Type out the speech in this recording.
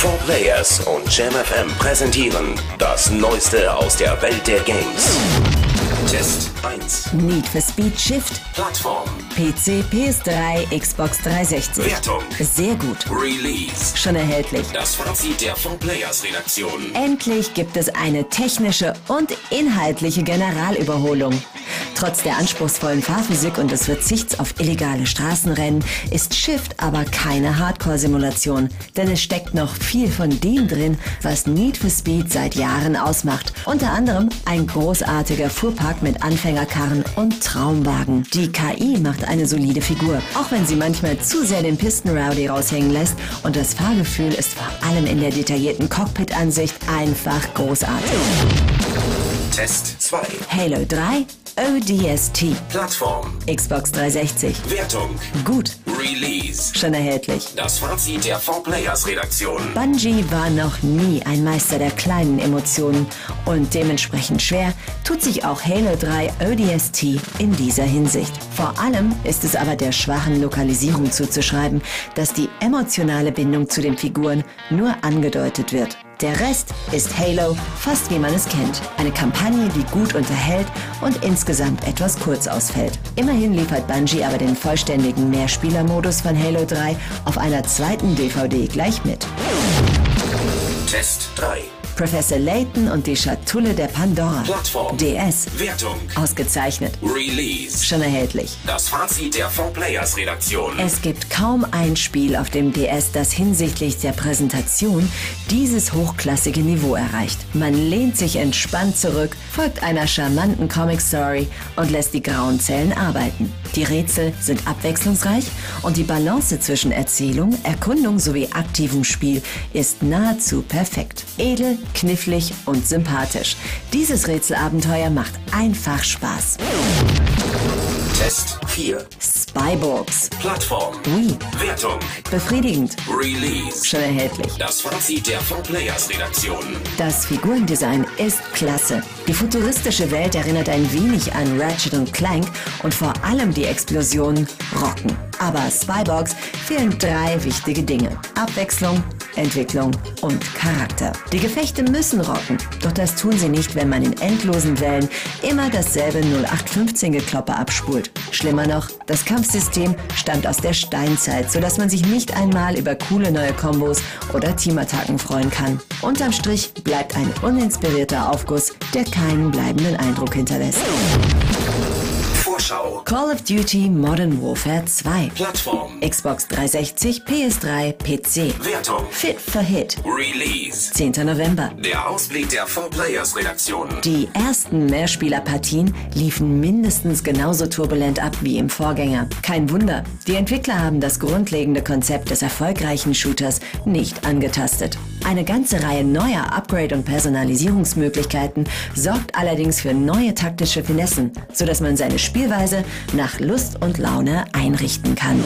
4 Players und JamFM präsentieren das Neueste aus der Welt der Games. Test 1. Need for Speed Shift. Plattform. PC, PS3, Xbox 360. Wertung. Sehr gut. Release. Schon erhältlich. Das Fazit der 4 Players Redaktion. Endlich gibt es eine technische und inhaltliche Generalüberholung. Trotz der anspruchsvollen Fahrphysik und des Verzichts auf illegale Straßenrennen ist Shift aber keine Hardcore-Simulation, denn es steckt noch viel von dem drin, was Need for Speed seit Jahren ausmacht. Unter anderem ein großartiger Fuhrpark mit Anfängerkarren und Traumwagen. Die KI macht eine solide Figur, auch wenn sie manchmal zu sehr den Pistenrowdy raushängen lässt und das Fahrgefühl ist vor allem in der detaillierten Cockpit-Ansicht einfach großartig. Test 2. Halo 3 ODST Plattform. Xbox 360 Wertung. Gut, Release. schon erhältlich. Das Fazit der 4 Players Redaktion. Bungie war noch nie ein Meister der kleinen Emotionen und dementsprechend schwer tut sich auch Halo 3 ODST in dieser Hinsicht. Vor allem ist es aber der schwachen Lokalisierung zuzuschreiben, dass die emotionale Bindung zu den Figuren nur angedeutet wird. Der Rest ist Halo, fast wie man es kennt. Eine Kampagne, die gut unterhält und insgesamt etwas kurz ausfällt. Immerhin liefert Bungie aber den vollständigen Mehrspielermodus von Halo 3 auf einer zweiten DVD gleich mit. Test 3. Professor Layton und die Schatulle der Pandora. Plattform. DS. Wertung. Ausgezeichnet. Release. Schon erhältlich. Das Fazit der 4 Players Redaktion. Es gibt kaum ein Spiel auf dem DS, das hinsichtlich der Präsentation dieses hochklassige Niveau erreicht. Man lehnt sich entspannt zurück, folgt einer charmanten Comic-Story und lässt die grauen Zellen arbeiten. Die Rätsel sind abwechslungsreich und die Balance zwischen Erzählung, Erkundung sowie aktivem Spiel ist nahezu perfekt. Edel, knifflig und sympathisch. Dieses Rätselabenteuer macht einfach Spaß. Test 4. Spyborgs. Plattform. Wii. Wertung. Befriedigend. Release. Schon erhältlich. Das Fazit der 4 Players Redaktion. Das Figurendesign ist klasse. Die futuristische Welt erinnert ein wenig an Ratchet und Clank und vor allem die Explosionen rocken. Aber Spybox fehlen drei wichtige Dinge. Abwechslung, Entwicklung und Charakter. Die Gefechte müssen rocken, doch das tun sie nicht, wenn man in endlosen Wellen immer dasselbe 0815-Gekloppe abspult. Schlimmer noch, das Kampfsystem stammt aus der Steinzeit, sodass man sich nicht einmal über coole neue Kombos oder Teamattacken freuen kann. Unterm Strich bleibt ein uninspirierter Aufguss, der keinen bleibenden Eindruck hinterlässt. Vorschau. Call of Duty Modern Warfare 2. Plattform. Xbox 360, PS3, PC. Wertung. Fit for Hit. Release. 10. November. Der Ausblick der 4 Players Redaktion. Die ersten Mehrspielerpartien liefen mindestens genauso turbulent ab wie im Vorgänger. Kein Wunder, die Entwickler haben das grundlegende Konzept des erfolgreichen Shooters nicht angetastet. Eine ganze Reihe neuer Upgrade- und Personalisierungsmöglichkeiten sorgt allerdings für neue taktische Finessen, sodass man seine Spielweise nach Lust und Laune einrichten kann.